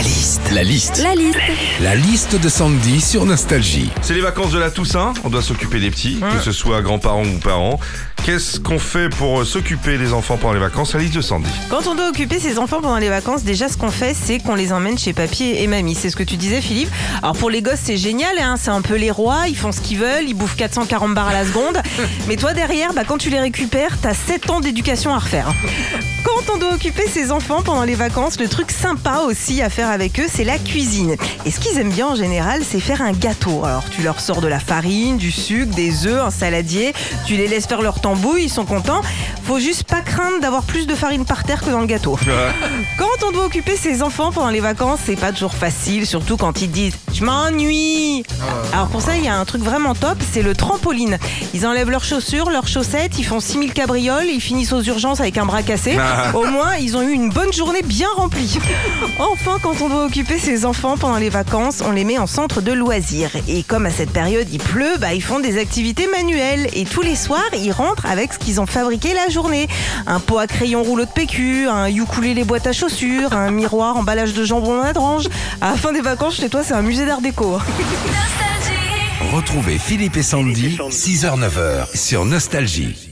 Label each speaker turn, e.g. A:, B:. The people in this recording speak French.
A: La liste. La liste.
B: La liste.
A: La liste de Sandy sur Nostalgie.
C: C'est les vacances de la Toussaint, on doit s'occuper des petits, que ce soit grands-parents ou parents. Qu'est-ce qu'on fait pour euh, s'occuper des enfants pendant les vacances? La liste de Sandy.
B: Quand on doit occuper ses enfants pendant les vacances, déjà ce qu'on fait, c'est qu'on les emmène chez papy et mamie. C'est ce que tu disais, Philippe. Alors pour les gosses, c'est génial, hein, c'est un peu les rois, ils font ce qu'ils veulent, ils bouffent 440 bars à la seconde. Mais toi derrière, bah, quand tu les récupères, t'as 7 ans d'éducation à refaire. Quand on doit occuper ses enfants pendant les vacances, le truc sympa aussi à faire avec eux, c'est la cuisine. Et ce qu'ils aiment bien en général, c'est faire un gâteau. Alors tu leur sors de la farine, du sucre, des œufs, un saladier, tu les laisses faire leur tambouille, ils sont contents. Faut juste pas craindre d'avoir plus de farine par terre que dans le gâteau. Quand on doit occuper ses enfants pendant les vacances, c'est pas toujours facile, surtout quand ils disent je m'ennuie. Alors pour ça, il y a un truc vraiment top, c'est le trampoline. Ils enlèvent leurs chaussures, leurs chaussettes, ils font 6000 cabrioles, ils finissent aux urgences avec un bras cassé. Au moins, ils ont eu une bonne journée bien remplie. Enfin, quand on doit occuper ses enfants pendant les vacances, on les met en centre de loisirs. Et comme à cette période il pleut, bah, ils font des activités manuelles. Et tous les soirs, ils rentrent avec ce qu'ils ont fabriqué la journée. Un pot à crayon rouleau de PQ, un ukulélé boîte à chaussures, un miroir emballage de jambon à drange. À la fin des vacances, chez toi, c'est un musée d'art déco.
A: Retrouvez Philippe et Sandy, 6h-9h sur Nostalgie.